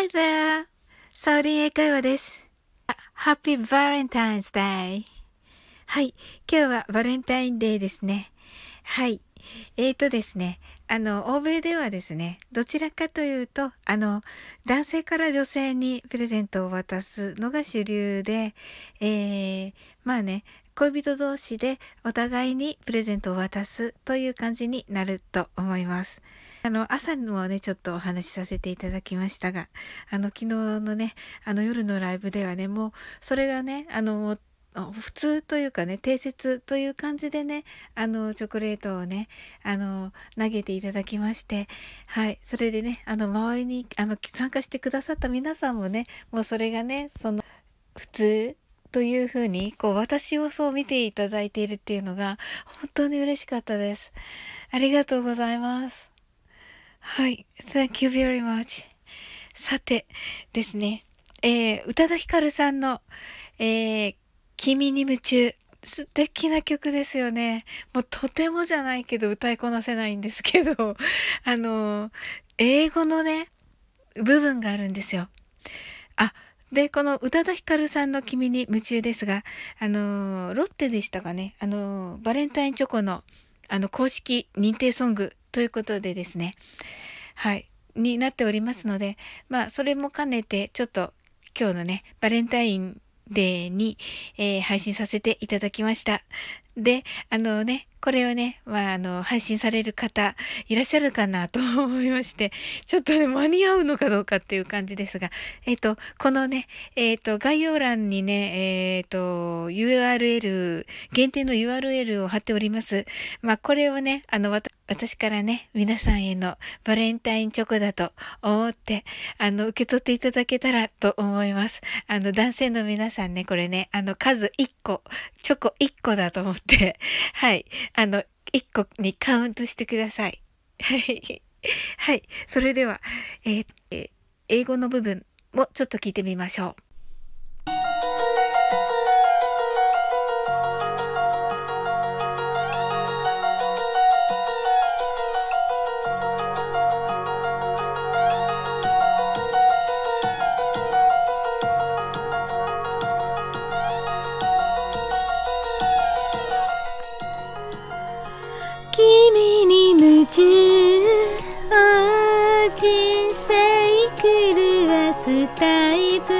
Hi there! サオリン英会話です。Happy Valentine's Day! はい。今日はバレンタインデーですね。はい。えーとですね。あの、欧米ではですね、どちらかというと、あの、男性から女性にプレゼントを渡すのが主流で、えー、まあね、恋人同士でお互いにプレゼントを渡すという感じになると思います。あの、朝にもね、ちょっとお話しさせていただきましたが、あの、昨日のね、あの、夜のライブではね、もう、それがね、あの、普通というかね、定説という感じでね、あの、チョコレートをね、あの、投げていただきまして、はい。それでね、あの、周りに、あの、参加してくださった皆さんもね、もうそれがね、その、普通というふうに、こう、私をそう見ていただいているっていうのが、本当に嬉しかったです。ありがとうございます。はい。Thank you very much. さてですね、えー、宇多田ヒカルさんの、えー、君に夢中。素敵な曲ですよね。もうとてもじゃないけど歌いこなせないんですけど、あの、英語のね、部分があるんですよ。あ、で、この宇多田ヒカルさんの君に夢中ですが、あの、ロッテでしたかね、あの、バレンタインチョコの、あの、公式認定ソングということでですね、はい、になっておりますので、まあ、それも兼ねて、ちょっと今日のね、バレンタインデーに、えー、配信させていただきました。で、あのね、これをね、まあ、あの、配信される方、いらっしゃるかなと思いまして、ちょっとね、間に合うのかどうかっていう感じですが、えっ、ー、と、このね、えっ、ー、と、概要欄にね、えっ、ー、と、URL、限定の URL を貼っております。まあ、これをね、あの、私私からね、皆さんへのバレンタインチョコだと思って、あの、受け取っていただけたらと思います。あの、男性の皆さんね、これね、あの、数1個、チョコ1個だと思って、はい。あの、1個にカウントしてください。はい。はい。それでは、えー、英語の部分もちょっと聞いてみましょう。狂わすタイプ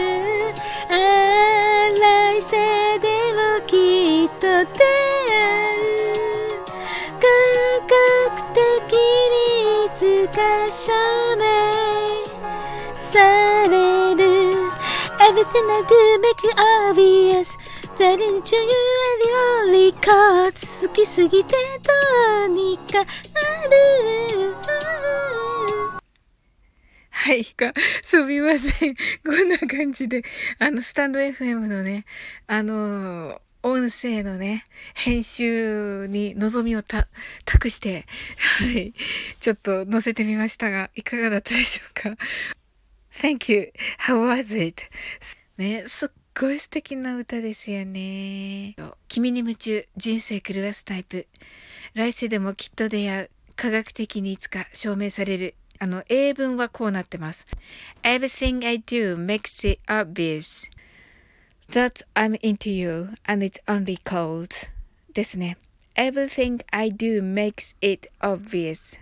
来世でもきっと出会う科学的にいつか証明される Everything I do make it obvious Telling to you are the only cause 好きすぎてどうにかなる。はい、か、すみません。こんな感じで、あの、スタンド FM のね、あの音声のね、編集に望みをた、託して、はい、ちょっと載せてみましたが、いかがだったでしょうか ?Thank you. How was it? ね、すっごい素敵な歌ですよね。君に夢中、人生狂わすタイプ。来世でもきっと出会う。科学的にいつか証明される。あの、英文はこうなってます。Everything I do makes it obvious that I'm into you and it's only cold ですね。Everything I do makes it obvious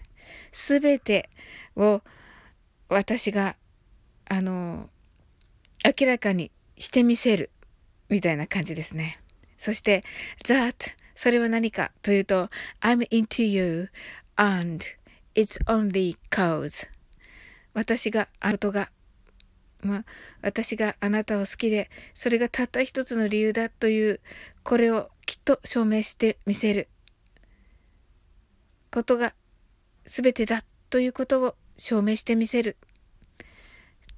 すべてを私が、あの、明らかにしてみせるみたいな感じですね。そして、that それは何かというと、I'm into you and it's only cause 私があなたがまあ、私があなたを好きで、それがたった一つの理由だという、これをきっと証明してみせる。ことが全てだということを証明してみせる。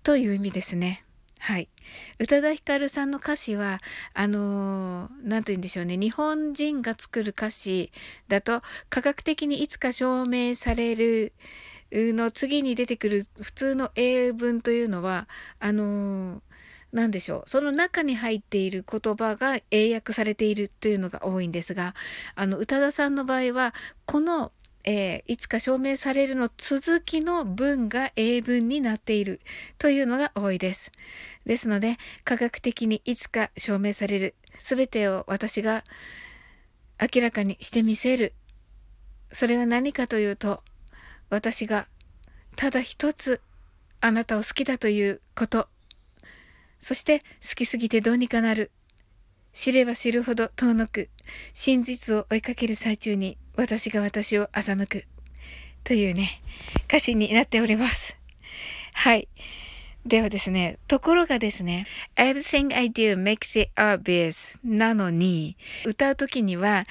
という意味ですね。はい。宇多田ヒカルさんの歌詞は、あのー、て言うんでしょうね。日本人が作る歌詞だと、科学的にいつか証明されるの次に出てくる普通の英文というのは、あのー、なんでしょう。その中に入っている言葉が英訳されているというのが多いんですが、あの、宇多田さんの場合は、このえー、いつか証明されるの続きの文が英文になっているというのが多いです。ですので、科学的にいつか証明されるすべてを私が明らかにしてみせる。それは何かというと、私がただ一つあなたを好きだということ。そして好きすぎてどうにかなる。知れば知るほど遠のく。真実を追いかける最中に私が私を欺く。というね、歌詞になっております。はい。ではですね、ところがですね、everything I do makes it obvious なのに、歌うときには、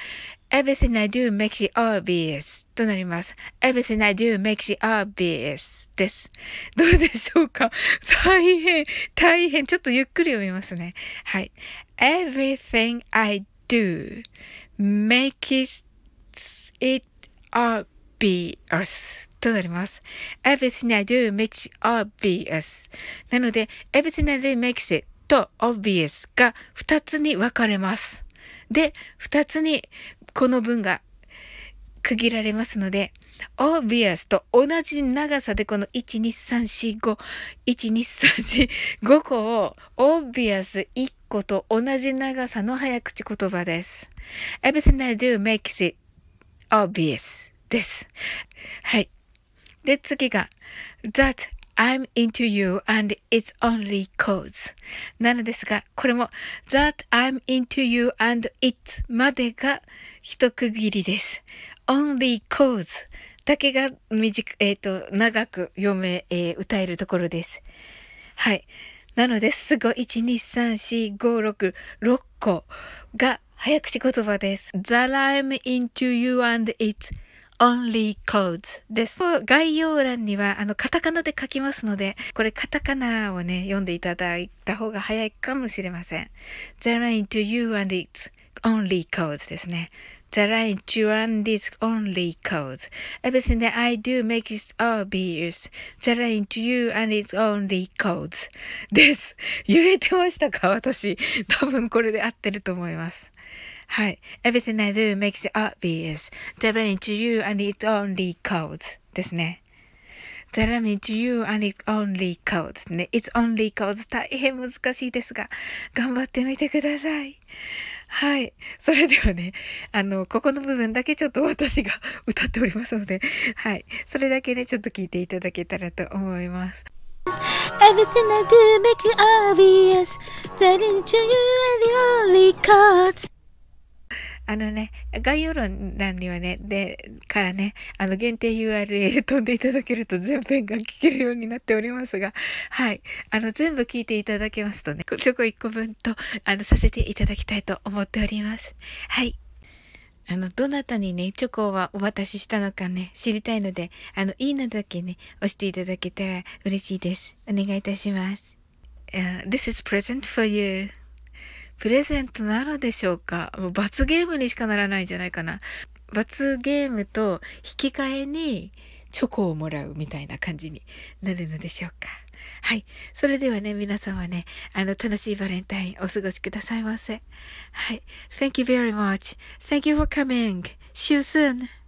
everything I do makes it obvious となります。everything I do makes it obvious です。どうでしょうか大変、大変。ちょっとゆっくり読みますね。はい。everything I do makes it obvious となります。everything I do makes obvious なので everything I do makes it と obvious が2つに分かれます。で、2つにこの文が区切られますので、obvious と同じ長さでこの1、2、3、4、5、1、2、3、4、5個を obvious 1個と同じ長さの早口言葉です。everything I do makes it obvious です。はい。で、次が that I'm into you and it's only cause なのですが、これも that I'm into you and it's までが一区切りです。only cause だけが短く、えっ、ー、と、長く読め、えー、歌えるところです。はい。なので、すごい。1、2、3、4、5、6、6個が早口言葉です。The I'm into you and it's only codes です。概要欄には、あの、カタカナで書きますので、これカタカナをね、読んでいただいた方が早いかもしれません。The line into you and it's only codes ですね。The line to and it's only codes. Everything that I do makes it obvious. The line to you and it's only codes です。言えてましたか私。多分これで合ってると思います。はい。Everything I do makes it obvious. The line to you and it's only codes ですね。The line to you and it's only codes ね。It's only codes 大変難しいですが、頑張ってみてください。はい。それではね、あの、ここの部分だけちょっと私が 歌っておりますので、はい。それだけね、ちょっと聞いていただけたらと思います。Everything I do make it obvious. That into you and the only cards. あのね、概要欄にはね、で、からね、あの、限定 URL 飛んでいただけると全編が聞けるようになっておりますが、はい。あの、全部聞いていただけますとね、チョコ1個分と、あの、させていただきたいと思っております。はい。あの、どなたにね、チョコはお渡ししたのかね、知りたいので、あの、いいのだけね、押していただけたら嬉しいです。お願いいたします。Uh, this is present for you. プレゼントなのでしょうか？もう罰ゲームにしかならないんじゃないかな。罰ゲームと引き換えにチョコをもらうみたいな感じになるのでしょうか？はい。それではね、皆様ね、あの、楽しいバレンタインお過ごしくださいませ。はい。Thank you very much. Thank you for coming. See you soon.